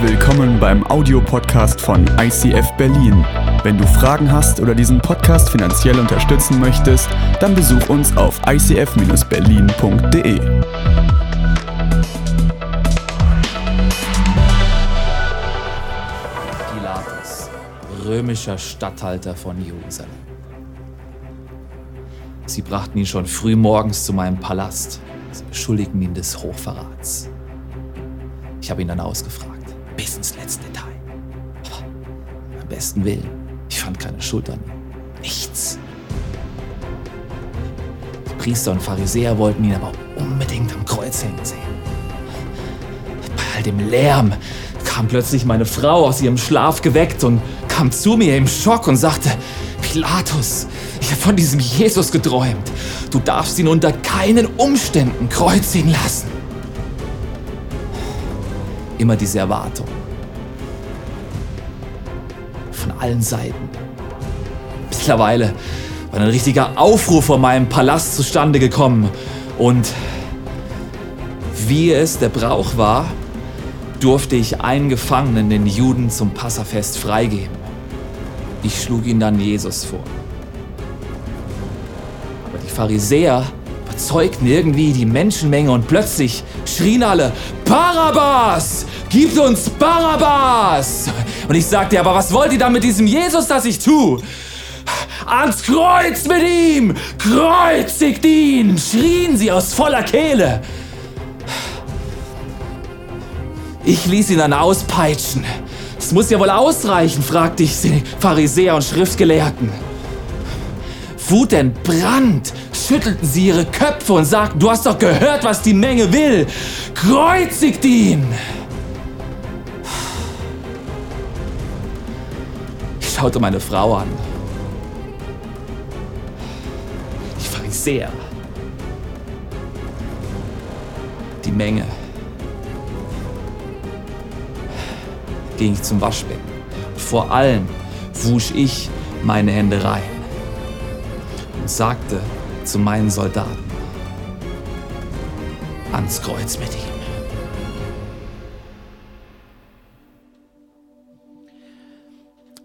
Willkommen beim Audiopodcast von ICF Berlin. Wenn du Fragen hast oder diesen Podcast finanziell unterstützen möchtest, dann besuch uns auf icf-berlin.de. Pilatus, römischer Statthalter von Jerusalem. Sie brachten ihn schon früh morgens zu meinem Palast. Sie beschuldigten ihn des Hochverrats. Ich habe ihn dann ausgefragt, bis ins letzte Detail. Aber beim besten Willen, ich fand keine Schuld an ihm. Nichts. Die Priester und Pharisäer wollten ihn aber unbedingt am Kreuz hängen sehen. Bei all dem Lärm kam plötzlich meine Frau aus ihrem Schlaf geweckt und kam zu mir im Schock und sagte, Pilatus, ich habe von diesem Jesus geträumt. Du darfst ihn unter keinen Umständen kreuzigen lassen immer diese Erwartung. Von allen Seiten. Mittlerweile war ein richtiger Aufruf vor meinem Palast zustande gekommen. Und wie es der Brauch war, durfte ich einen Gefangenen, den Juden, zum Passafest freigeben. Ich schlug ihn dann Jesus vor. Aber die Pharisäer überzeugten irgendwie die Menschenmenge und plötzlich schrien alle, Barabbas! Gib uns Barabbas! Und ich sagte, aber was wollt ihr da mit diesem Jesus, das ich tue? Ans Kreuz mit ihm! Kreuzigt ihn! schrien sie aus voller Kehle. Ich ließ ihn dann auspeitschen. Es muss ja wohl ausreichen, fragte ich die Pharisäer und Schriftgelehrten. Wut entbrannt, schüttelten sie ihre Köpfe und sagten, du hast doch gehört, was die Menge will. Kreuzigt ihn! Ich schaute meine Frau an. Die Pharisäer. Die Menge. Ging ich zum Waschbecken. Vor allem wusch ich meine Hände rein und sagte, zu meinen Soldaten. Ans Kreuz mit ihm.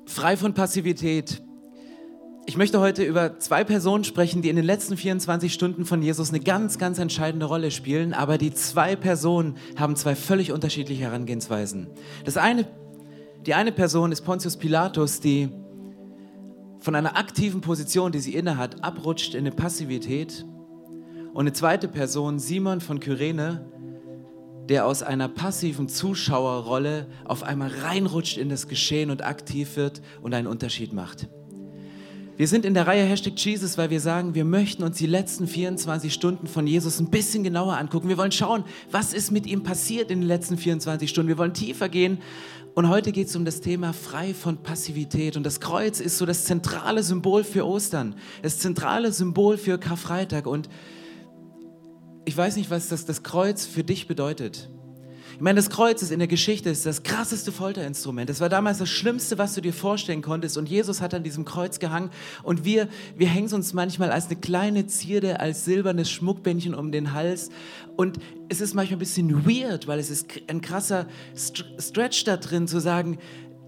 Frei von Passivität. Ich möchte heute über zwei Personen sprechen, die in den letzten 24 Stunden von Jesus eine ganz, ganz entscheidende Rolle spielen. Aber die zwei Personen haben zwei völlig unterschiedliche Herangehensweisen. Das eine, die eine Person ist Pontius Pilatus, die von einer aktiven Position, die sie innehat, abrutscht in eine Passivität. Und eine zweite Person, Simon von Kyrene, der aus einer passiven Zuschauerrolle auf einmal reinrutscht in das Geschehen und aktiv wird und einen Unterschied macht. Wir sind in der Reihe Hashtag Jesus, weil wir sagen, wir möchten uns die letzten 24 Stunden von Jesus ein bisschen genauer angucken. Wir wollen schauen, was ist mit ihm passiert in den letzten 24 Stunden. Wir wollen tiefer gehen und heute geht es um das Thema frei von Passivität. Und das Kreuz ist so das zentrale Symbol für Ostern, das zentrale Symbol für Karfreitag. Und ich weiß nicht, was das, das Kreuz für dich bedeutet. Ich meine, das Kreuz ist in der Geschichte ist das krasseste Folterinstrument. Das war damals das Schlimmste, was du dir vorstellen konntest. Und Jesus hat an diesem Kreuz gehangen. Und wir, wir hängen uns manchmal als eine kleine Zierde, als silbernes Schmuckbändchen um den Hals. Und es ist manchmal ein bisschen weird, weil es ist ein krasser Stretch da drin, zu sagen,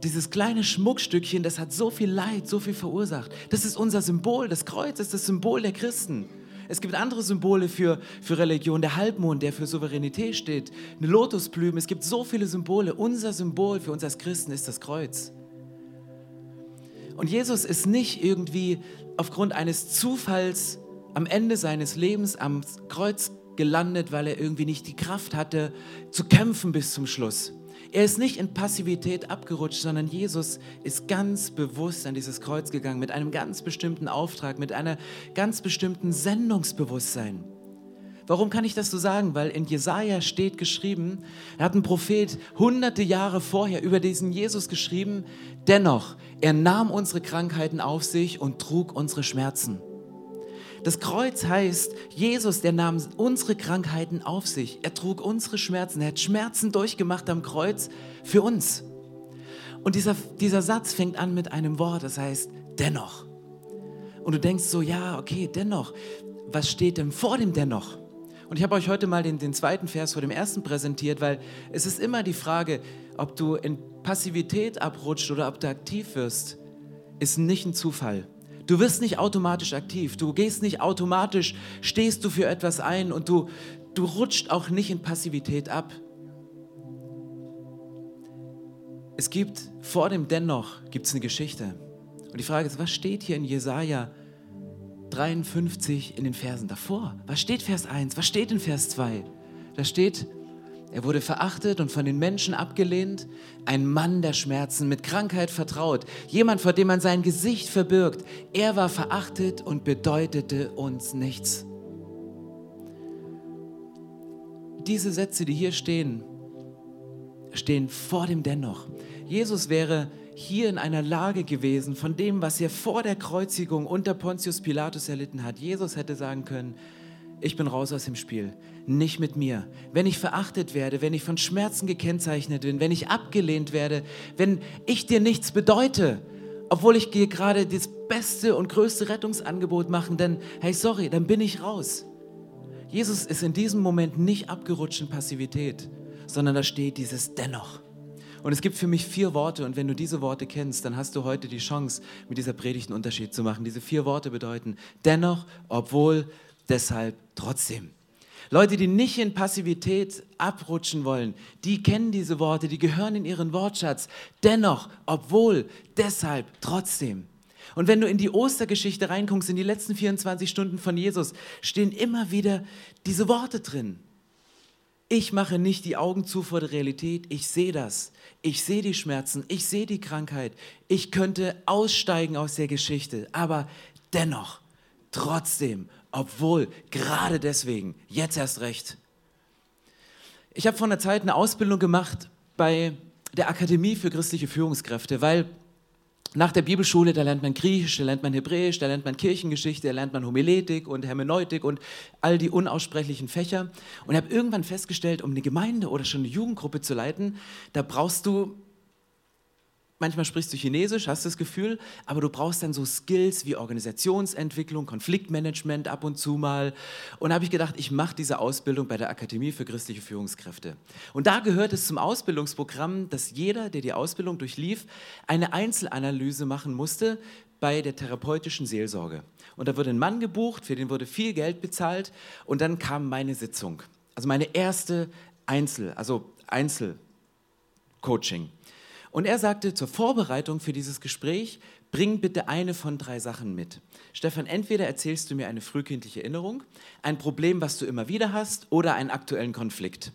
dieses kleine Schmuckstückchen, das hat so viel Leid, so viel verursacht. Das ist unser Symbol. Das Kreuz ist das Symbol der Christen. Es gibt andere Symbole für, für Religion. Der Halbmond, der für Souveränität steht. Eine Lotusblume. Es gibt so viele Symbole. Unser Symbol für uns als Christen ist das Kreuz. Und Jesus ist nicht irgendwie aufgrund eines Zufalls am Ende seines Lebens am Kreuz gelandet, weil er irgendwie nicht die Kraft hatte, zu kämpfen bis zum Schluss. Er ist nicht in Passivität abgerutscht, sondern Jesus ist ganz bewusst an dieses Kreuz gegangen mit einem ganz bestimmten Auftrag, mit einer ganz bestimmten Sendungsbewusstsein. Warum kann ich das so sagen? Weil in Jesaja steht geschrieben, er hat ein Prophet hunderte Jahre vorher über diesen Jesus geschrieben, dennoch, er nahm unsere Krankheiten auf sich und trug unsere Schmerzen. Das Kreuz heißt, Jesus, der nahm unsere Krankheiten auf sich. Er trug unsere Schmerzen. Er hat Schmerzen durchgemacht am Kreuz für uns. Und dieser, dieser Satz fängt an mit einem Wort, das heißt dennoch. Und du denkst so, ja, okay, dennoch. Was steht denn vor dem dennoch? Und ich habe euch heute mal den, den zweiten Vers vor dem ersten präsentiert, weil es ist immer die Frage, ob du in Passivität abrutscht oder ob du aktiv wirst, ist nicht ein Zufall. Du wirst nicht automatisch aktiv, du gehst nicht automatisch, stehst du für etwas ein und du, du rutscht auch nicht in Passivität ab. Es gibt vor dem Dennoch gibt es eine Geschichte. Und die Frage ist, was steht hier in Jesaja 53 in den Versen davor? Was steht Vers 1? Was steht in Vers 2? Da steht, er wurde verachtet und von den Menschen abgelehnt, ein Mann der Schmerzen, mit Krankheit vertraut, jemand, vor dem man sein Gesicht verbirgt. Er war verachtet und bedeutete uns nichts. Diese Sätze, die hier stehen, stehen vor dem Dennoch. Jesus wäre hier in einer Lage gewesen von dem, was er vor der Kreuzigung unter Pontius Pilatus erlitten hat. Jesus hätte sagen können, ich bin raus aus dem Spiel, nicht mit mir. Wenn ich verachtet werde, wenn ich von Schmerzen gekennzeichnet bin, wenn ich abgelehnt werde, wenn ich dir nichts bedeute, obwohl ich dir gerade das beste und größte Rettungsangebot mache, dann, hey, sorry, dann bin ich raus. Jesus ist in diesem Moment nicht abgerutscht in Passivität, sondern da steht dieses Dennoch. Und es gibt für mich vier Worte und wenn du diese Worte kennst, dann hast du heute die Chance, mit dieser Predigt einen Unterschied zu machen. Diese vier Worte bedeuten dennoch, obwohl, deshalb, trotzdem. Leute, die nicht in Passivität abrutschen wollen, die kennen diese Worte, die gehören in ihren Wortschatz. Dennoch, obwohl, deshalb, trotzdem. Und wenn du in die Ostergeschichte reinguckst, in die letzten 24 Stunden von Jesus, stehen immer wieder diese Worte drin. Ich mache nicht die Augen zu vor der Realität, ich sehe das. Ich sehe die Schmerzen, ich sehe die Krankheit. Ich könnte aussteigen aus der Geschichte, aber dennoch, trotzdem, obwohl, gerade deswegen, jetzt erst recht. Ich habe vor einer Zeit eine Ausbildung gemacht bei der Akademie für christliche Führungskräfte, weil nach der Bibelschule, da lernt man Griechisch, da lernt man Hebräisch, da lernt man Kirchengeschichte, da lernt man Homiletik und Hermeneutik und all die unaussprechlichen Fächer. Und ich habe irgendwann festgestellt, um eine Gemeinde oder schon eine Jugendgruppe zu leiten, da brauchst du Manchmal sprichst du Chinesisch, hast das Gefühl, aber du brauchst dann so Skills wie Organisationsentwicklung, Konfliktmanagement ab und zu mal. Und da habe ich gedacht, ich mache diese Ausbildung bei der Akademie für christliche Führungskräfte. Und da gehört es zum Ausbildungsprogramm, dass jeder, der die Ausbildung durchlief, eine Einzelanalyse machen musste bei der therapeutischen Seelsorge. Und da wurde ein Mann gebucht, für den wurde viel Geld bezahlt und dann kam meine Sitzung. Also meine erste Einzel, also Einzelcoaching. Und er sagte zur Vorbereitung für dieses Gespräch, bring bitte eine von drei Sachen mit. Stefan, entweder erzählst du mir eine frühkindliche Erinnerung, ein Problem, was du immer wieder hast, oder einen aktuellen Konflikt.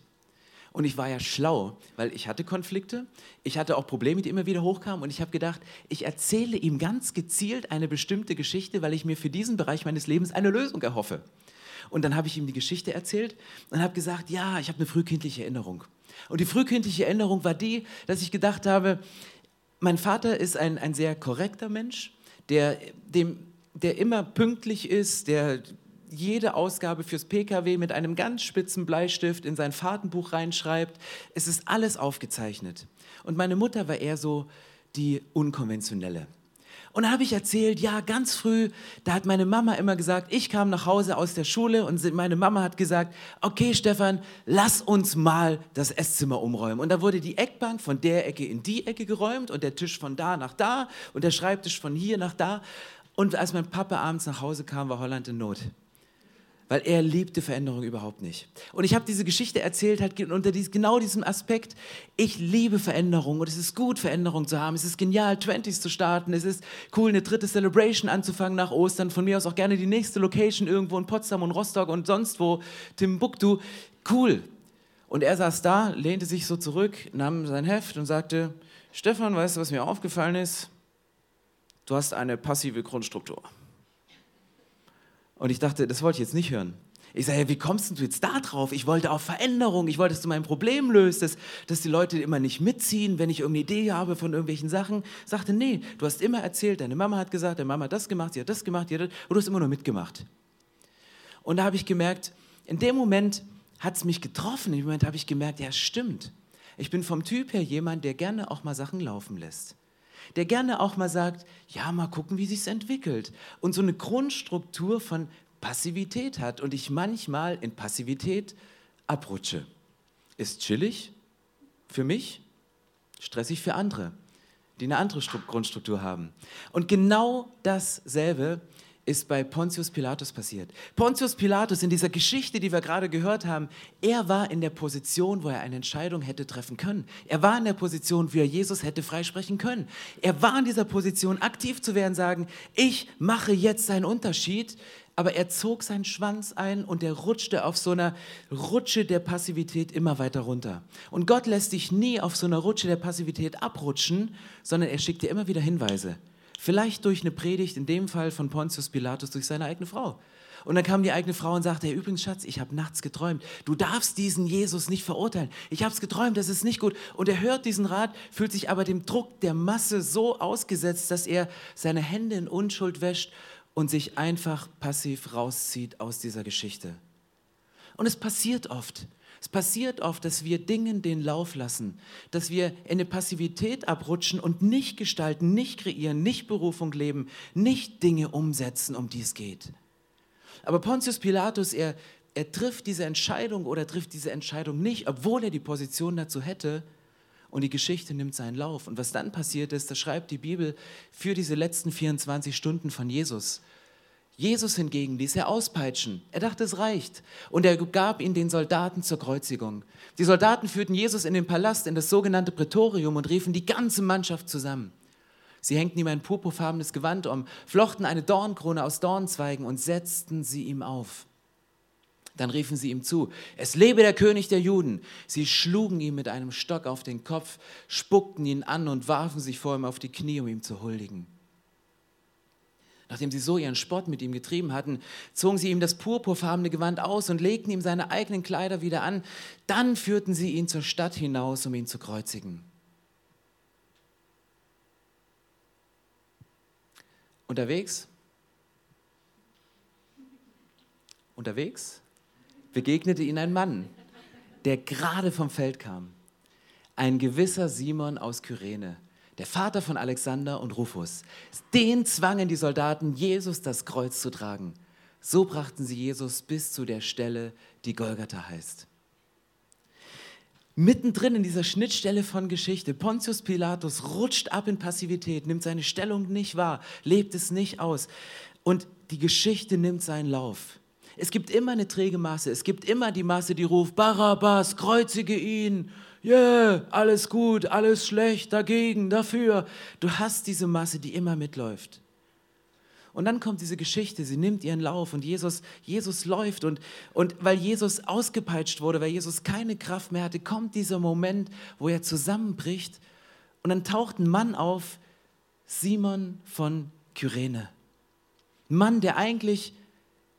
Und ich war ja schlau, weil ich hatte Konflikte, ich hatte auch Probleme, die immer wieder hochkamen und ich habe gedacht, ich erzähle ihm ganz gezielt eine bestimmte Geschichte, weil ich mir für diesen Bereich meines Lebens eine Lösung erhoffe. Und dann habe ich ihm die Geschichte erzählt und habe gesagt, ja, ich habe eine frühkindliche Erinnerung. Und die frühkindliche Erinnerung war die, dass ich gedacht habe, mein Vater ist ein, ein sehr korrekter Mensch, der, dem, der immer pünktlich ist, der jede Ausgabe fürs PKW mit einem ganz spitzen Bleistift in sein Fahrtenbuch reinschreibt. Es ist alles aufgezeichnet. Und meine Mutter war eher so die unkonventionelle. Und da habe ich erzählt, ja, ganz früh, da hat meine Mama immer gesagt, ich kam nach Hause aus der Schule und meine Mama hat gesagt, okay Stefan, lass uns mal das Esszimmer umräumen. Und da wurde die Eckbank von der Ecke in die Ecke geräumt und der Tisch von da nach da und der Schreibtisch von hier nach da. Und als mein Papa abends nach Hause kam, war Holland in Not weil er liebte Veränderung überhaupt nicht. Und ich habe diese Geschichte erzählt, halt unter dies, genau diesem Aspekt, ich liebe Veränderung und es ist gut, Veränderung zu haben. Es ist genial, 20s zu starten. Es ist cool, eine dritte Celebration anzufangen nach Ostern. Von mir aus auch gerne die nächste Location irgendwo in Potsdam und Rostock und sonst wo, Timbuktu. Cool. Und er saß da, lehnte sich so zurück, nahm sein Heft und sagte, Stefan, weißt du, was mir aufgefallen ist? Du hast eine passive Grundstruktur. Und ich dachte, das wollte ich jetzt nicht hören. Ich sage, wie kommst du jetzt da drauf? Ich wollte auf Veränderung, ich wollte, dass du mein Problem löst, dass, dass die Leute immer nicht mitziehen, wenn ich irgendeine Idee habe von irgendwelchen Sachen. Ich sagte, nee, du hast immer erzählt, deine Mama hat gesagt, deine Mama hat das gemacht, sie hat das gemacht, sie hat das, und du hast immer nur mitgemacht. Und da habe ich gemerkt, in dem Moment hat es mich getroffen, in dem Moment habe ich gemerkt, ja, stimmt. Ich bin vom Typ her jemand, der gerne auch mal Sachen laufen lässt der gerne auch mal sagt, ja, mal gucken, wie sich entwickelt. Und so eine Grundstruktur von Passivität hat und ich manchmal in Passivität abrutsche. Ist chillig für mich, stressig für andere, die eine andere Grundstruktur haben. Und genau dasselbe ist bei Pontius Pilatus passiert. Pontius Pilatus in dieser Geschichte, die wir gerade gehört haben, er war in der Position, wo er eine Entscheidung hätte treffen können. Er war in der Position, wie er Jesus hätte freisprechen können. Er war in dieser Position, aktiv zu werden, sagen, ich mache jetzt einen Unterschied, aber er zog seinen Schwanz ein und er rutschte auf so einer Rutsche der Passivität immer weiter runter. Und Gott lässt dich nie auf so einer Rutsche der Passivität abrutschen, sondern er schickt dir immer wieder Hinweise. Vielleicht durch eine Predigt, in dem Fall von Pontius Pilatus, durch seine eigene Frau. Und dann kam die eigene Frau und sagte, hey, übrigens Schatz, ich habe nachts geträumt. Du darfst diesen Jesus nicht verurteilen. Ich habe es geträumt, das ist nicht gut. Und er hört diesen Rat, fühlt sich aber dem Druck der Masse so ausgesetzt, dass er seine Hände in Unschuld wäscht und sich einfach passiv rauszieht aus dieser Geschichte. Und es passiert oft. Es passiert oft, dass wir Dingen den Lauf lassen, dass wir in eine Passivität abrutschen und nicht gestalten, nicht kreieren, nicht Berufung leben, nicht Dinge umsetzen, um die es geht. Aber Pontius Pilatus, er, er trifft diese Entscheidung oder trifft diese Entscheidung nicht, obwohl er die Position dazu hätte. Und die Geschichte nimmt seinen Lauf. Und was dann passiert ist, das schreibt die Bibel für diese letzten 24 Stunden von Jesus. Jesus hingegen ließ er auspeitschen. Er dachte, es reicht. Und er gab ihn den Soldaten zur Kreuzigung. Die Soldaten führten Jesus in den Palast, in das sogenannte Prätorium und riefen die ganze Mannschaft zusammen. Sie hängten ihm ein purpurfarbenes Gewand um, flochten eine Dornkrone aus Dornzweigen und setzten sie ihm auf. Dann riefen sie ihm zu, es lebe der König der Juden. Sie schlugen ihm mit einem Stock auf den Kopf, spuckten ihn an und warfen sich vor ihm auf die Knie, um ihm zu huldigen. Nachdem sie so ihren Spott mit ihm getrieben hatten, zogen sie ihm das purpurfarbene Gewand aus und legten ihm seine eigenen Kleider wieder an. Dann führten sie ihn zur Stadt hinaus, um ihn zu kreuzigen. Unterwegs, unterwegs begegnete ihnen ein Mann, der gerade vom Feld kam. Ein gewisser Simon aus Kyrene der Vater von Alexander und Rufus. Den zwangen die Soldaten, Jesus das Kreuz zu tragen. So brachten sie Jesus bis zu der Stelle, die Golgatha heißt. Mittendrin in dieser Schnittstelle von Geschichte, Pontius Pilatus rutscht ab in Passivität, nimmt seine Stellung nicht wahr, lebt es nicht aus. Und die Geschichte nimmt seinen Lauf. Es gibt immer eine träge Masse, es gibt immer die Masse, die ruft, Barabbas, kreuzige ihn yeah, alles gut, alles schlecht, dagegen, dafür. Du hast diese Masse, die immer mitläuft. Und dann kommt diese Geschichte, sie nimmt ihren Lauf und Jesus, Jesus läuft und, und weil Jesus ausgepeitscht wurde, weil Jesus keine Kraft mehr hatte, kommt dieser Moment, wo er zusammenbricht und dann taucht ein Mann auf, Simon von Kyrene. Ein Mann, der eigentlich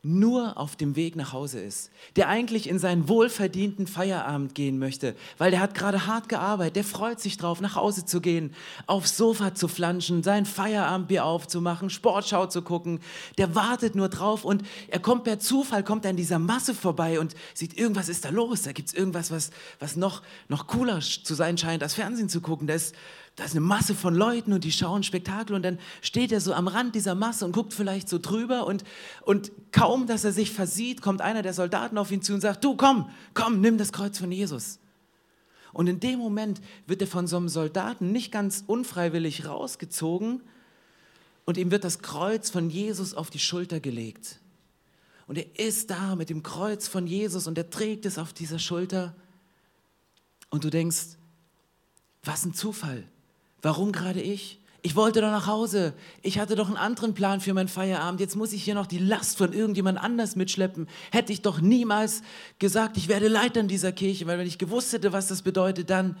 nur auf dem Weg nach Hause ist, der eigentlich in seinen wohlverdienten Feierabend gehen möchte, weil der hat gerade hart gearbeitet, der freut sich drauf, nach Hause zu gehen, aufs Sofa zu flanschen, sein Feierabendbier aufzumachen, Sportschau zu gucken, der wartet nur drauf und er kommt per Zufall, kommt an dieser Masse vorbei und sieht, irgendwas ist da los, da gibt es irgendwas, was, was noch, noch cooler zu sein scheint, als Fernsehen zu gucken, da ist da ist eine Masse von Leuten und die schauen Spektakel und dann steht er so am Rand dieser Masse und guckt vielleicht so drüber und, und kaum, dass er sich versieht, kommt einer der Soldaten auf ihn zu und sagt, du komm, komm, nimm das Kreuz von Jesus. Und in dem Moment wird er von so einem Soldaten nicht ganz unfreiwillig rausgezogen und ihm wird das Kreuz von Jesus auf die Schulter gelegt. Und er ist da mit dem Kreuz von Jesus und er trägt es auf dieser Schulter. Und du denkst, was ein Zufall. Warum gerade ich? Ich wollte doch nach Hause. Ich hatte doch einen anderen Plan für meinen Feierabend. Jetzt muss ich hier noch die Last von irgendjemand anders mitschleppen. Hätte ich doch niemals gesagt, ich werde Leiter in dieser Kirche, weil wenn ich gewusst hätte, was das bedeutet, dann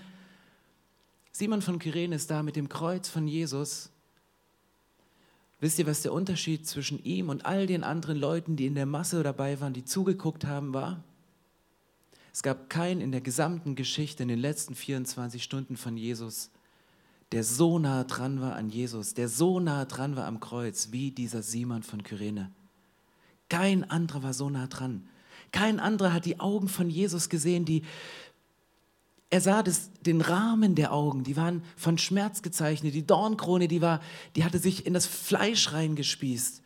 Simon von Kyrene ist da mit dem Kreuz von Jesus. Wisst ihr, was der Unterschied zwischen ihm und all den anderen Leuten, die in der Masse dabei waren, die zugeguckt haben, war? Es gab keinen in der gesamten Geschichte in den letzten 24 Stunden von Jesus, der so nah dran war an Jesus, der so nah dran war am Kreuz, wie dieser Simon von Kyrene. Kein anderer war so nah dran. Kein anderer hat die Augen von Jesus gesehen, die er sah das, den Rahmen der Augen, die waren von Schmerz gezeichnet. Die Dornkrone, die, war, die hatte sich in das Fleisch reingespießt.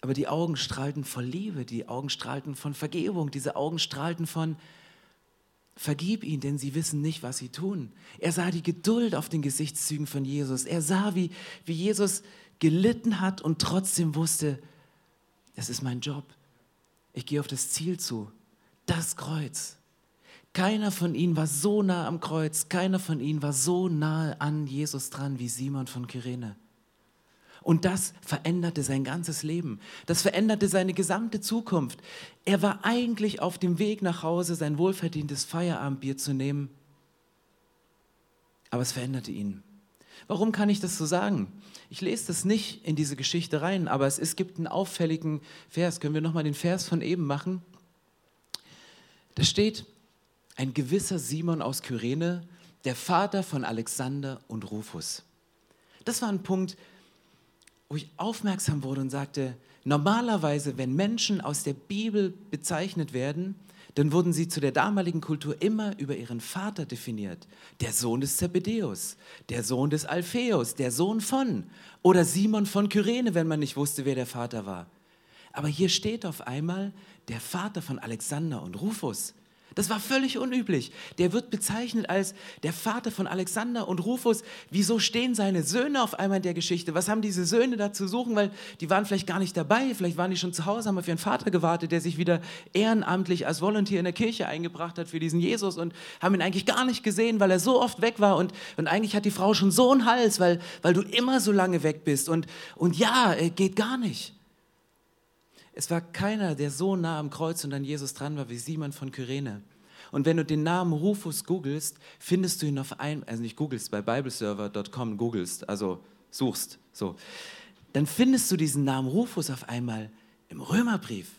Aber die Augen strahlten von Liebe, die Augen strahlten von Vergebung, diese Augen strahlten von Vergib ihnen, denn sie wissen nicht, was sie tun. Er sah die Geduld auf den Gesichtszügen von Jesus. Er sah, wie, wie Jesus gelitten hat und trotzdem wusste, das ist mein Job. Ich gehe auf das Ziel zu, das Kreuz. Keiner von ihnen war so nah am Kreuz, keiner von ihnen war so nahe an Jesus dran wie Simon von Kyrene. Und das veränderte sein ganzes Leben. Das veränderte seine gesamte Zukunft. Er war eigentlich auf dem Weg nach Hause, sein wohlverdientes Feierabendbier zu nehmen. Aber es veränderte ihn. Warum kann ich das so sagen? Ich lese das nicht in diese Geschichte rein, aber es, es gibt einen auffälligen Vers. Können wir nochmal den Vers von eben machen? Da steht, ein gewisser Simon aus Kyrene, der Vater von Alexander und Rufus. Das war ein Punkt, wo ich aufmerksam wurde und sagte, normalerweise, wenn Menschen aus der Bibel bezeichnet werden, dann wurden sie zu der damaligen Kultur immer über ihren Vater definiert. Der Sohn des Zebedeus, der Sohn des Alpheus, der Sohn von oder Simon von Kyrene, wenn man nicht wusste, wer der Vater war. Aber hier steht auf einmal der Vater von Alexander und Rufus. Das war völlig unüblich. Der wird bezeichnet als der Vater von Alexander und Rufus. Wieso stehen seine Söhne auf einmal in der Geschichte? Was haben diese Söhne da zu suchen? Weil die waren vielleicht gar nicht dabei, vielleicht waren die schon zu Hause, haben auf ihren Vater gewartet, der sich wieder ehrenamtlich als Volunteer in der Kirche eingebracht hat für diesen Jesus und haben ihn eigentlich gar nicht gesehen, weil er so oft weg war und, und eigentlich hat die Frau schon so einen Hals, weil, weil du immer so lange weg bist und, und ja, geht gar nicht. Es war keiner, der so nah am Kreuz und an Jesus dran war wie Simon von Kyrene. Und wenn du den Namen Rufus googelst, findest du ihn auf einem, also nicht googelst, bei bibleserver.com googelst, also suchst, so, dann findest du diesen Namen Rufus auf einmal im Römerbrief.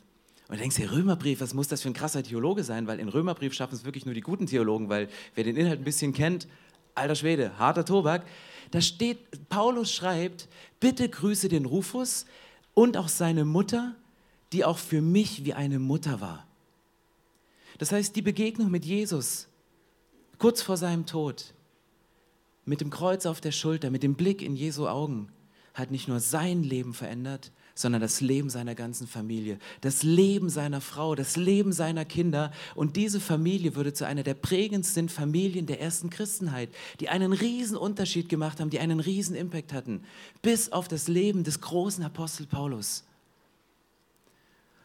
Und du denkst dir, Römerbrief, was muss das für ein krasser Theologe sein? Weil in Römerbrief schaffen es wirklich nur die guten Theologen, weil wer den Inhalt ein bisschen kennt, alter Schwede, harter Tobak. Da steht, Paulus schreibt, bitte grüße den Rufus und auch seine Mutter, die auch für mich wie eine Mutter war. Das heißt, die Begegnung mit Jesus kurz vor seinem Tod, mit dem Kreuz auf der Schulter, mit dem Blick in Jesu Augen, hat nicht nur sein Leben verändert, sondern das Leben seiner ganzen Familie, das Leben seiner Frau, das Leben seiner Kinder. Und diese Familie würde zu einer der prägendsten Familien der ersten Christenheit, die einen riesen Unterschied gemacht haben, die einen riesen Impact hatten, bis auf das Leben des großen Apostel Paulus.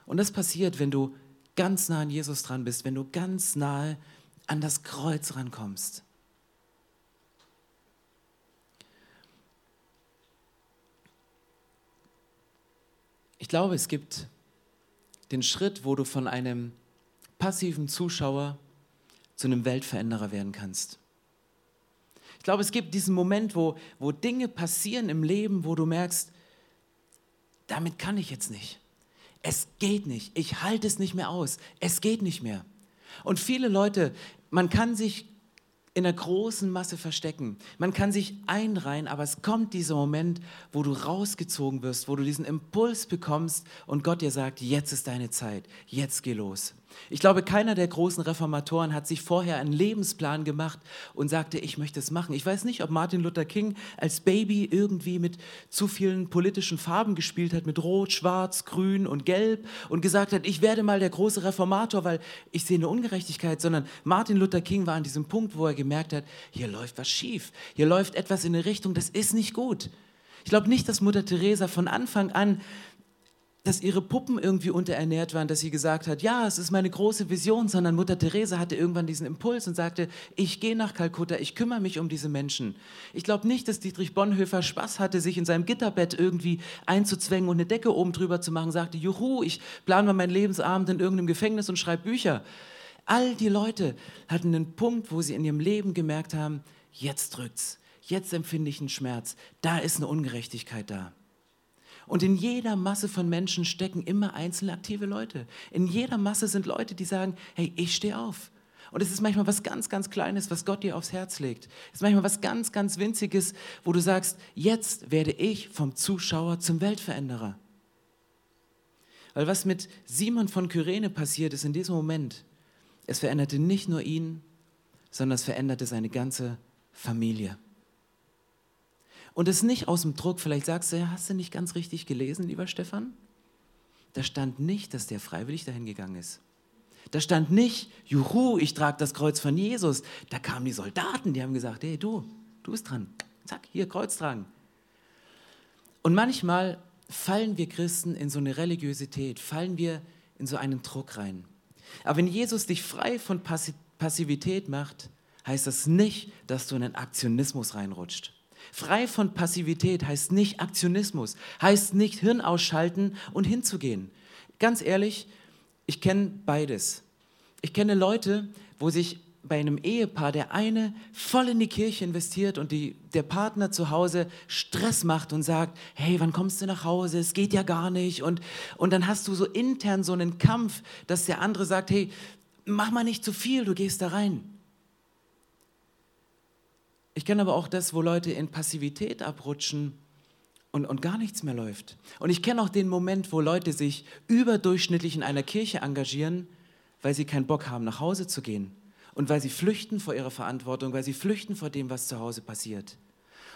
Und das passiert, wenn du ganz nah an Jesus dran bist, wenn du ganz nahe an das Kreuz rankommst. Ich glaube, es gibt den Schritt, wo du von einem passiven Zuschauer zu einem Weltveränderer werden kannst. Ich glaube, es gibt diesen Moment, wo, wo Dinge passieren im Leben, wo du merkst, damit kann ich jetzt nicht. Es geht nicht. Ich halte es nicht mehr aus. Es geht nicht mehr. Und viele Leute, man kann sich in einer großen Masse verstecken. Man kann sich einreihen, aber es kommt dieser Moment, wo du rausgezogen wirst, wo du diesen Impuls bekommst und Gott dir sagt, jetzt ist deine Zeit, jetzt geh los. Ich glaube, keiner der großen Reformatoren hat sich vorher einen Lebensplan gemacht und sagte, ich möchte es machen. Ich weiß nicht, ob Martin Luther King als Baby irgendwie mit zu vielen politischen Farben gespielt hat, mit Rot, Schwarz, Grün und Gelb und gesagt hat, ich werde mal der große Reformator, weil ich sehe eine Ungerechtigkeit, sondern Martin Luther King war an diesem Punkt, wo er gemerkt hat, hier läuft was schief, hier läuft etwas in eine Richtung, das ist nicht gut. Ich glaube nicht, dass Mutter Teresa von Anfang an dass ihre Puppen irgendwie unterernährt waren, dass sie gesagt hat, ja, es ist meine große Vision, sondern Mutter Teresa hatte irgendwann diesen Impuls und sagte, ich gehe nach Kalkutta, ich kümmere mich um diese Menschen. Ich glaube nicht, dass Dietrich Bonhoeffer Spaß hatte, sich in seinem Gitterbett irgendwie einzuzwängen und eine Decke oben drüber zu machen, sagte, juhu, ich plane mal meinen Lebensabend in irgendeinem Gefängnis und schreibe Bücher. All die Leute hatten einen Punkt, wo sie in ihrem Leben gemerkt haben, jetzt drückt's, jetzt empfinde ich einen Schmerz, da ist eine Ungerechtigkeit da. Und in jeder Masse von Menschen stecken immer einzelne aktive Leute. In jeder Masse sind Leute, die sagen, hey, ich stehe auf. Und es ist manchmal was ganz, ganz Kleines, was Gott dir aufs Herz legt. Es ist manchmal was ganz, ganz Winziges, wo du sagst, jetzt werde ich vom Zuschauer zum Weltveränderer. Weil was mit Simon von Kyrene passiert ist in diesem Moment, es veränderte nicht nur ihn, sondern es veränderte seine ganze Familie. Und es nicht aus dem Druck, vielleicht sagst du, ja, hast du nicht ganz richtig gelesen, lieber Stefan? da stand nicht, dass der freiwillig dahin gegangen ist. Da stand nicht, juhu, ich trage das Kreuz von Jesus. Da kamen die Soldaten, die haben gesagt, hey du, du bist dran. Zack, hier Kreuz tragen. Und manchmal fallen wir Christen in so eine Religiosität, fallen wir in so einen Druck rein. Aber wenn Jesus dich frei von Passivität macht, heißt das nicht, dass du in einen Aktionismus reinrutscht. Frei von Passivität heißt nicht Aktionismus, heißt nicht Hirn ausschalten und hinzugehen. Ganz ehrlich, ich kenne beides. Ich kenne Leute, wo sich bei einem Ehepaar der eine voll in die Kirche investiert und die, der Partner zu Hause Stress macht und sagt, hey, wann kommst du nach Hause? Es geht ja gar nicht. Und, und dann hast du so intern so einen Kampf, dass der andere sagt, hey, mach mal nicht zu viel, du gehst da rein. Ich kenne aber auch das, wo Leute in Passivität abrutschen und, und gar nichts mehr läuft. Und ich kenne auch den Moment, wo Leute sich überdurchschnittlich in einer Kirche engagieren, weil sie keinen Bock haben, nach Hause zu gehen. Und weil sie flüchten vor ihrer Verantwortung, weil sie flüchten vor dem, was zu Hause passiert.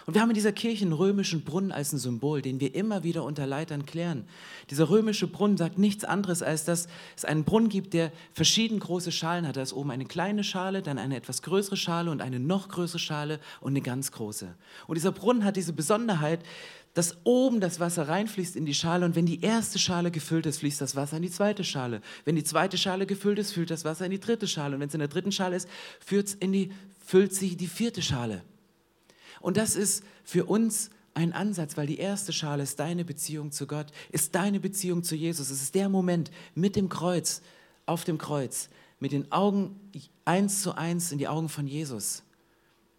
Und wir haben in dieser Kirche einen römischen Brunnen als ein Symbol, den wir immer wieder unter Leitern klären. Dieser römische Brunnen sagt nichts anderes, als dass es einen Brunnen gibt, der verschieden große Schalen hat. Da ist oben eine kleine Schale, dann eine etwas größere Schale und eine noch größere Schale und eine ganz große. Und dieser Brunnen hat diese Besonderheit, dass oben das Wasser reinfließt in die Schale und wenn die erste Schale gefüllt ist, fließt das Wasser in die zweite Schale. Wenn die zweite Schale gefüllt ist, füllt das Wasser in die dritte Schale und wenn es in der dritten Schale ist, in die, füllt sich die vierte Schale. Und das ist für uns ein Ansatz, weil die erste Schale ist deine Beziehung zu Gott, ist deine Beziehung zu Jesus. Es ist der Moment mit dem Kreuz, auf dem Kreuz, mit den Augen eins zu eins in die Augen von Jesus.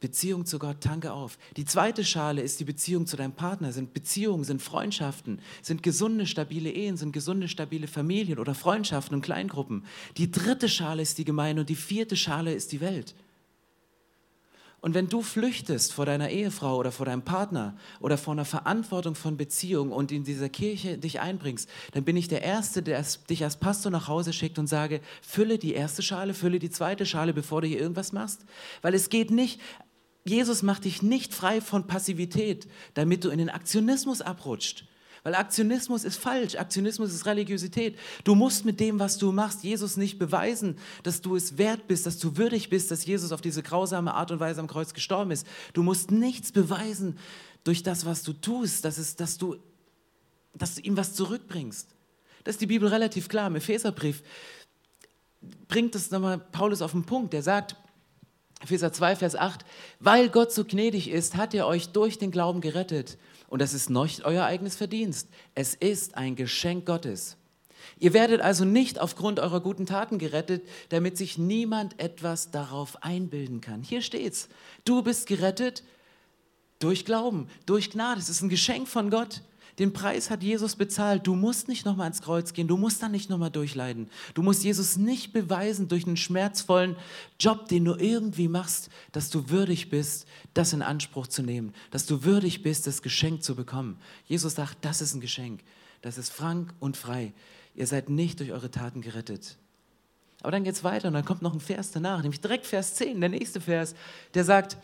Beziehung zu Gott, tanke auf. Die zweite Schale ist die Beziehung zu deinem Partner, sind Beziehungen, sind Freundschaften, sind gesunde, stabile Ehen, sind gesunde, stabile Familien oder Freundschaften und Kleingruppen. Die dritte Schale ist die Gemeinde und die vierte Schale ist die Welt. Und wenn du flüchtest vor deiner Ehefrau oder vor deinem Partner oder vor einer Verantwortung von Beziehung und in dieser Kirche dich einbringst, dann bin ich der Erste, der dich als Pastor nach Hause schickt und sage, fülle die erste Schale, fülle die zweite Schale, bevor du hier irgendwas machst. Weil es geht nicht, Jesus macht dich nicht frei von Passivität, damit du in den Aktionismus abrutscht. Weil Aktionismus ist falsch, Aktionismus ist Religiosität. Du musst mit dem, was du machst, Jesus nicht beweisen, dass du es wert bist, dass du würdig bist, dass Jesus auf diese grausame Art und Weise am Kreuz gestorben ist. Du musst nichts beweisen durch das, was du tust, dass, es, dass, du, dass du ihm was zurückbringst. Das ist die Bibel relativ klar. Im Epheserbrief bringt es nochmal Paulus auf den Punkt. Der sagt, Epheser 2, Vers 8, weil Gott so gnädig ist, hat er euch durch den Glauben gerettet. Und das ist nicht euer eigenes Verdienst. Es ist ein Geschenk Gottes. Ihr werdet also nicht aufgrund eurer guten Taten gerettet, damit sich niemand etwas darauf einbilden kann. Hier steht's. Du bist gerettet durch Glauben, durch Gnade. Es ist ein Geschenk von Gott. Den Preis hat Jesus bezahlt. Du musst nicht nochmal ans Kreuz gehen. Du musst da nicht nochmal durchleiden. Du musst Jesus nicht beweisen durch einen schmerzvollen Job, den du irgendwie machst, dass du würdig bist, das in Anspruch zu nehmen. Dass du würdig bist, das Geschenk zu bekommen. Jesus sagt, das ist ein Geschenk. Das ist frank und frei. Ihr seid nicht durch eure Taten gerettet. Aber dann geht es weiter und dann kommt noch ein Vers danach, nämlich direkt Vers 10, der nächste Vers, der sagt,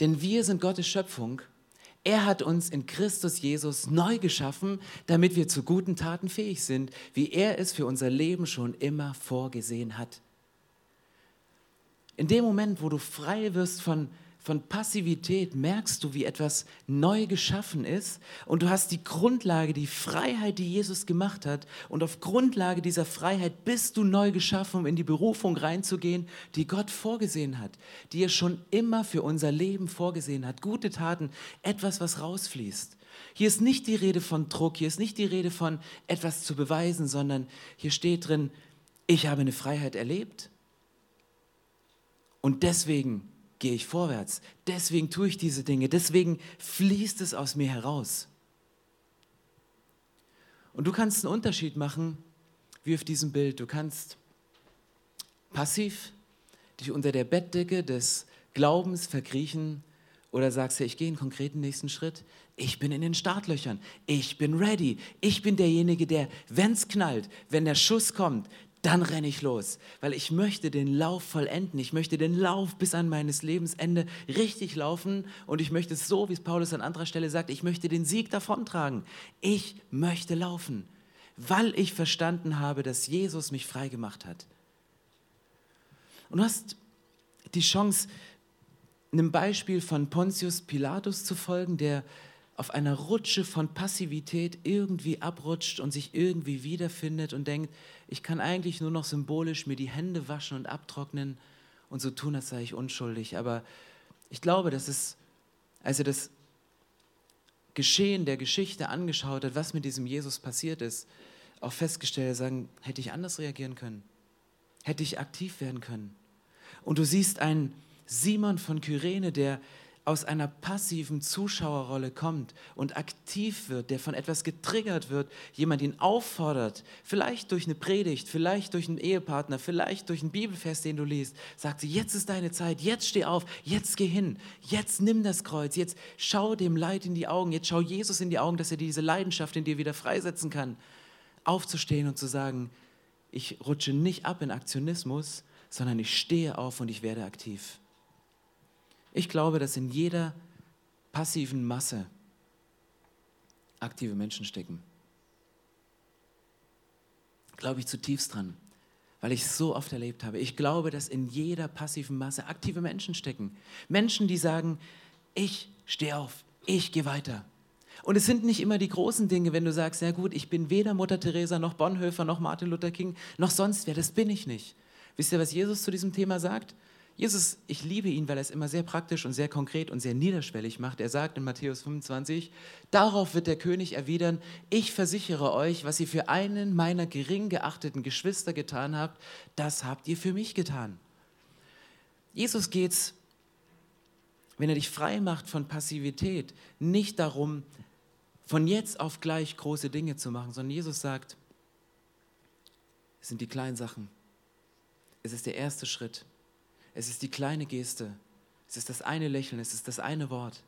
denn wir sind Gottes Schöpfung er hat uns in Christus Jesus neu geschaffen, damit wir zu guten Taten fähig sind, wie er es für unser Leben schon immer vorgesehen hat. In dem Moment, wo du frei wirst von von Passivität merkst du, wie etwas neu geschaffen ist und du hast die Grundlage, die Freiheit, die Jesus gemacht hat und auf Grundlage dieser Freiheit bist du neu geschaffen, um in die Berufung reinzugehen, die Gott vorgesehen hat, die er schon immer für unser Leben vorgesehen hat. Gute Taten, etwas, was rausfließt. Hier ist nicht die Rede von Druck, hier ist nicht die Rede von etwas zu beweisen, sondern hier steht drin, ich habe eine Freiheit erlebt und deswegen gehe ich vorwärts. Deswegen tue ich diese Dinge. Deswegen fließt es aus mir heraus. Und du kannst einen Unterschied machen, wie auf diesem Bild. Du kannst passiv dich unter der Bettdecke des Glaubens verkriechen oder sagst du, ich gehe einen konkreten nächsten Schritt. Ich bin in den Startlöchern. Ich bin ready. Ich bin derjenige, der, wenn es knallt, wenn der Schuss kommt, dann renne ich los, weil ich möchte den Lauf vollenden. Ich möchte den Lauf bis an meines Lebensende richtig laufen und ich möchte es so, wie es Paulus an anderer Stelle sagt, ich möchte den Sieg davontragen. Ich möchte laufen, weil ich verstanden habe, dass Jesus mich frei gemacht hat. Und du hast die Chance, einem Beispiel von Pontius Pilatus zu folgen, der auf einer Rutsche von Passivität irgendwie abrutscht und sich irgendwie wiederfindet und denkt, ich kann eigentlich nur noch symbolisch mir die Hände waschen und abtrocknen und so tun, als sei ich unschuldig. Aber ich glaube, dass es, als er das Geschehen der Geschichte angeschaut hat, was mit diesem Jesus passiert ist, auch festgestellt hat, sagen, hätte ich anders reagieren können? Hätte ich aktiv werden können? Und du siehst einen Simon von Kyrene, der aus einer passiven Zuschauerrolle kommt und aktiv wird, der von etwas getriggert wird, jemand ihn auffordert, vielleicht durch eine Predigt, vielleicht durch einen Ehepartner, vielleicht durch einen Bibelvers, den du liest, sagt sie, jetzt ist deine Zeit, jetzt steh auf, jetzt geh hin, jetzt nimm das Kreuz, jetzt schau dem Leid in die Augen, jetzt schau Jesus in die Augen, dass er diese Leidenschaft in dir wieder freisetzen kann. Aufzustehen und zu sagen, ich rutsche nicht ab in Aktionismus, sondern ich stehe auf und ich werde aktiv. Ich glaube, dass in jeder passiven Masse aktive Menschen stecken. Glaube ich zutiefst dran, weil ich es so oft erlebt habe. Ich glaube, dass in jeder passiven Masse aktive Menschen stecken. Menschen, die sagen, ich stehe auf, ich gehe weiter. Und es sind nicht immer die großen Dinge, wenn du sagst, ja gut, ich bin weder Mutter Teresa noch Bonhoeffer noch Martin Luther King noch sonst wer, das bin ich nicht. Wisst ihr, was Jesus zu diesem Thema sagt? Jesus, ich liebe ihn, weil er es immer sehr praktisch und sehr konkret und sehr niederschwellig macht. Er sagt in Matthäus 25, darauf wird der König erwidern, ich versichere euch, was ihr für einen meiner gering geachteten Geschwister getan habt, das habt ihr für mich getan. Jesus geht es, wenn er dich frei macht von Passivität, nicht darum, von jetzt auf gleich große Dinge zu machen, sondern Jesus sagt, es sind die kleinen Sachen. Es ist der erste Schritt. Es ist die kleine Geste. Es ist das eine Lächeln. Es ist das eine Wort.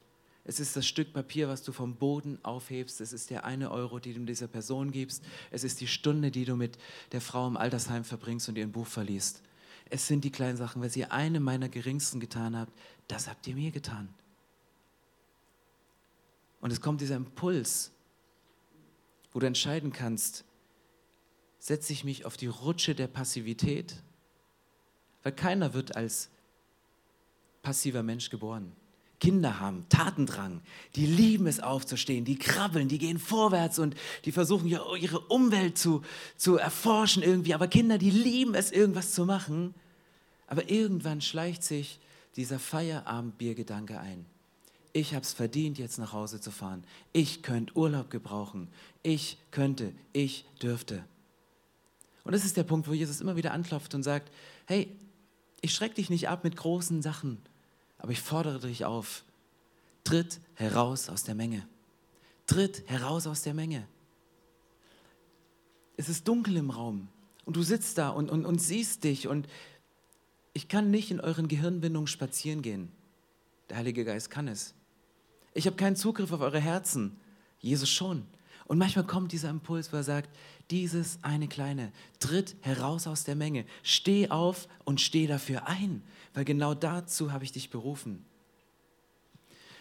Es ist das Stück Papier, was du vom Boden aufhebst. Es ist der eine Euro, die du dieser Person gibst. Es ist die Stunde, die du mit der Frau im Altersheim verbringst und ihr ein Buch verliest. Es sind die kleinen Sachen. Was ihr eine meiner geringsten getan habt, das habt ihr mir getan. Und es kommt dieser Impuls, wo du entscheiden kannst, setze ich mich auf die Rutsche der Passivität weil keiner wird als passiver Mensch geboren. Kinder haben Tatendrang, die lieben es aufzustehen, die krabbeln, die gehen vorwärts und die versuchen ihre Umwelt zu, zu erforschen irgendwie. Aber Kinder, die lieben es, irgendwas zu machen. Aber irgendwann schleicht sich dieser Feierabendbiergedanke ein. Ich habe es verdient, jetzt nach Hause zu fahren. Ich könnte Urlaub gebrauchen. Ich könnte, ich dürfte. Und das ist der Punkt, wo Jesus immer wieder anklopft und sagt, hey, ich schreck dich nicht ab mit großen Sachen, aber ich fordere dich auf. Tritt heraus aus der Menge. Tritt heraus aus der Menge. Es ist dunkel im Raum und du sitzt da und, und, und siehst dich und ich kann nicht in euren Gehirnwindungen spazieren gehen. Der Heilige Geist kann es. Ich habe keinen Zugriff auf eure Herzen. Jesus schon. Und manchmal kommt dieser Impuls, wo er sagt, dieses eine kleine, tritt heraus aus der Menge, steh auf und steh dafür ein, weil genau dazu habe ich dich berufen.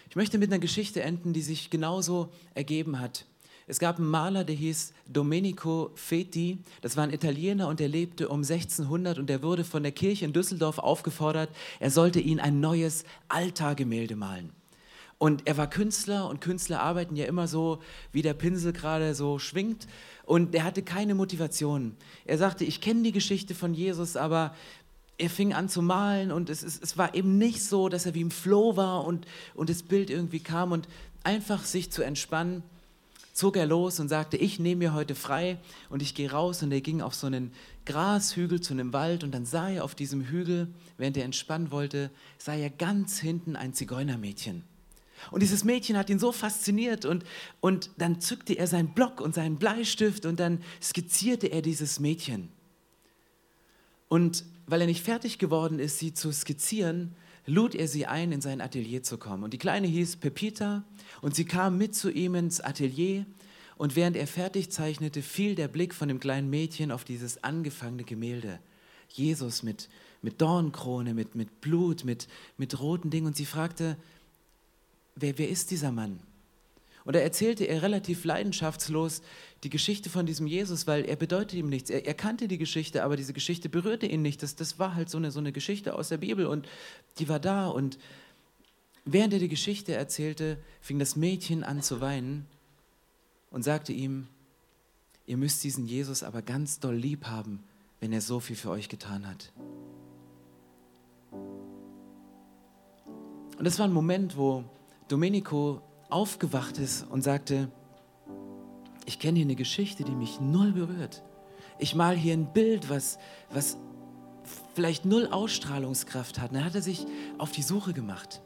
Ich möchte mit einer Geschichte enden, die sich genauso ergeben hat. Es gab einen Maler, der hieß Domenico Feti. Das war ein Italiener und er lebte um 1600 und er wurde von der Kirche in Düsseldorf aufgefordert, er sollte ihn ein neues Altargemälde malen. Und er war Künstler und Künstler arbeiten ja immer so, wie der Pinsel gerade so schwingt. Und er hatte keine Motivation. Er sagte, ich kenne die Geschichte von Jesus, aber er fing an zu malen und es, es, es war eben nicht so, dass er wie im Flow war und, und das Bild irgendwie kam. Und einfach sich zu entspannen, zog er los und sagte, ich nehme mir heute frei und ich gehe raus. Und er ging auf so einen Grashügel zu einem Wald und dann sah er auf diesem Hügel, während er entspannen wollte, sah er ganz hinten ein Zigeunermädchen. Und dieses Mädchen hat ihn so fasziniert und, und dann zückte er seinen Block und seinen Bleistift und dann skizzierte er dieses Mädchen. Und weil er nicht fertig geworden ist, sie zu skizzieren, lud er sie ein, in sein Atelier zu kommen. Und die Kleine hieß Pepita und sie kam mit zu ihm ins Atelier Und während er fertig zeichnete, fiel der Blick von dem kleinen Mädchen auf dieses angefangene Gemälde. Jesus mit, mit Dornkrone, mit, mit Blut, mit, mit roten Dingen. Und sie fragte, wer, wer ist dieser Mann? Und da erzählte er relativ leidenschaftslos die Geschichte von diesem Jesus, weil er bedeutet ihm nichts. Er, er, kannte die Geschichte, aber diese Geschichte berührte ihn nicht. Das, das war halt so eine, so eine Geschichte aus der Bibel und die war da. Und während er die Geschichte erzählte, fing das Mädchen an zu weinen und sagte ihm, ihr müsst diesen Jesus aber ganz doll lieb haben, wenn er so viel für euch getan hat. Und das war ein Moment, wo Domenico aufgewacht ist und sagte, ich kenne hier eine Geschichte, die mich null berührt. Ich mal hier ein Bild, was, was vielleicht null Ausstrahlungskraft hat. Und dann hat er sich auf die Suche gemacht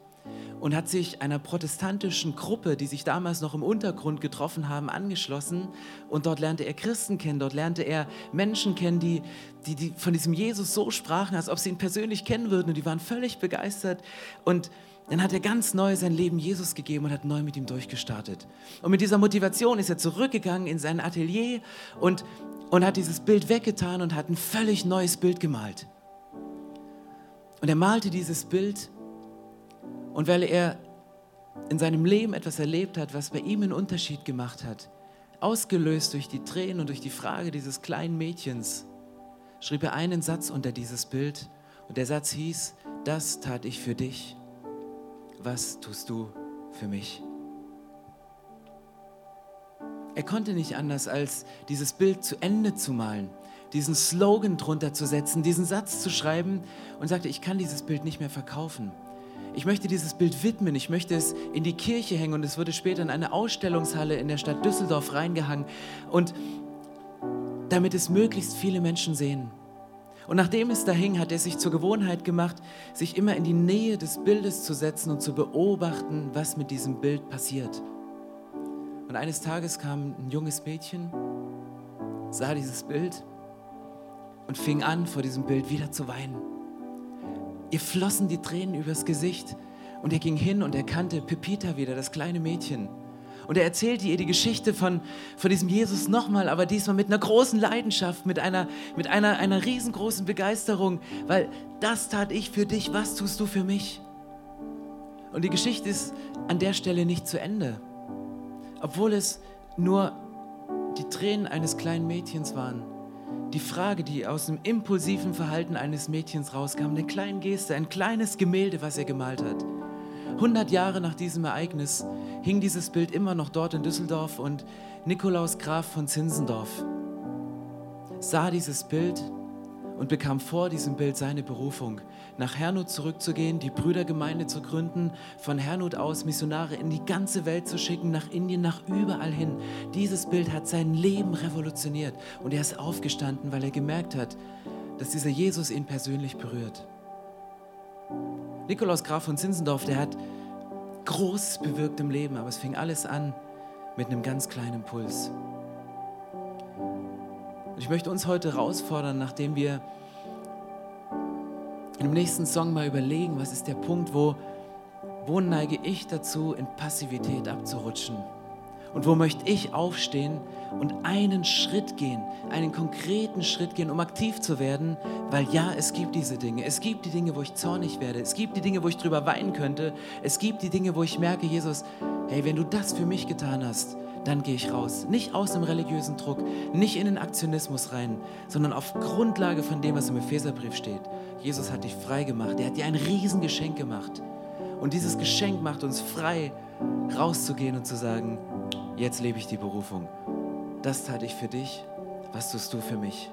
und hat sich einer protestantischen Gruppe, die sich damals noch im Untergrund getroffen haben, angeschlossen. Und dort lernte er Christen kennen, dort lernte er Menschen kennen, die, die, die von diesem Jesus so sprachen, als ob sie ihn persönlich kennen würden. Und die waren völlig begeistert. Und dann hat er ganz neu sein Leben Jesus gegeben und hat neu mit ihm durchgestartet. Und mit dieser Motivation ist er zurückgegangen in sein Atelier und, und hat dieses Bild weggetan und hat ein völlig neues Bild gemalt. Und er malte dieses Bild und weil er in seinem Leben etwas erlebt hat, was bei ihm einen Unterschied gemacht hat, ausgelöst durch die Tränen und durch die Frage dieses kleinen Mädchens, schrieb er einen Satz unter dieses Bild und der Satz hieß, das tat ich für dich was tust du für mich? Er konnte nicht anders, als dieses Bild zu Ende zu malen, diesen Slogan drunter zu setzen, diesen Satz zu schreiben und sagte, ich kann dieses Bild nicht mehr verkaufen. Ich möchte dieses Bild widmen, ich möchte es in die Kirche hängen und es wurde später in eine Ausstellungshalle in der Stadt Düsseldorf reingehangen und damit es möglichst viele Menschen sehen. Und nachdem es da hing, hat er sich zur Gewohnheit gemacht, sich immer in die Nähe des Bildes zu setzen und zu beobachten, was mit diesem Bild passiert. Und eines Tages kam ein junges Mädchen, sah dieses Bild und fing an, vor diesem Bild wieder zu weinen. Ihr flossen die Tränen übers Gesicht und er ging hin und erkannte Pepita wieder, das kleine Mädchen. Und er erzählte ihr die Geschichte von, von diesem Jesus nochmal, aber diesmal mit einer großen Leidenschaft, mit einer, mit einer, einer riesengroßen Begeisterung, weil das tat ich für dich, was tust du für mich? Und die Geschichte ist an der Stelle nicht zu Ende, obwohl es nur die Tränen eines kleinen Mädchens waren. Die Frage, die aus dem impulsiven Verhalten eines Mädchens rauskam, eine kleine Geste, ein kleines Gemälde, was er gemalt hat. 100 Jahre nach diesem Ereignis hing dieses Bild immer noch dort in Düsseldorf und Nikolaus Graf von Zinsendorf sah dieses Bild und bekam vor diesem Bild seine Berufung, nach Hernut zurückzugehen, die Brüdergemeinde zu gründen, von Hernut aus Missionare in die ganze Welt zu schicken, nach Indien, nach überall hin. Dieses Bild hat sein Leben revolutioniert und er ist aufgestanden, weil er gemerkt hat, dass dieser Jesus ihn persönlich berührt. Nikolaus Graf von Zinsendorf, der hat Großes bewirkt im Leben, aber es fing alles an mit einem ganz kleinen Puls. Und ich möchte uns heute herausfordern, nachdem wir im nächsten Song mal überlegen, was ist der Punkt, wo, wo neige ich dazu, in Passivität abzurutschen? Und wo möchte ich aufstehen und einen Schritt gehen, einen konkreten Schritt gehen, um aktiv zu werden? Weil ja, es gibt diese Dinge. Es gibt die Dinge, wo ich zornig werde. Es gibt die Dinge, wo ich drüber weinen könnte. Es gibt die Dinge, wo ich merke, Jesus, hey, wenn du das für mich getan hast, dann gehe ich raus. Nicht aus dem religiösen Druck, nicht in den Aktionismus rein, sondern auf Grundlage von dem, was im Epheserbrief steht. Jesus hat dich frei gemacht. Er hat dir ein Riesengeschenk gemacht. Und dieses Geschenk macht uns frei, rauszugehen und zu sagen, jetzt lebe ich die Berufung. Das tat ich für dich. Was tust du für mich?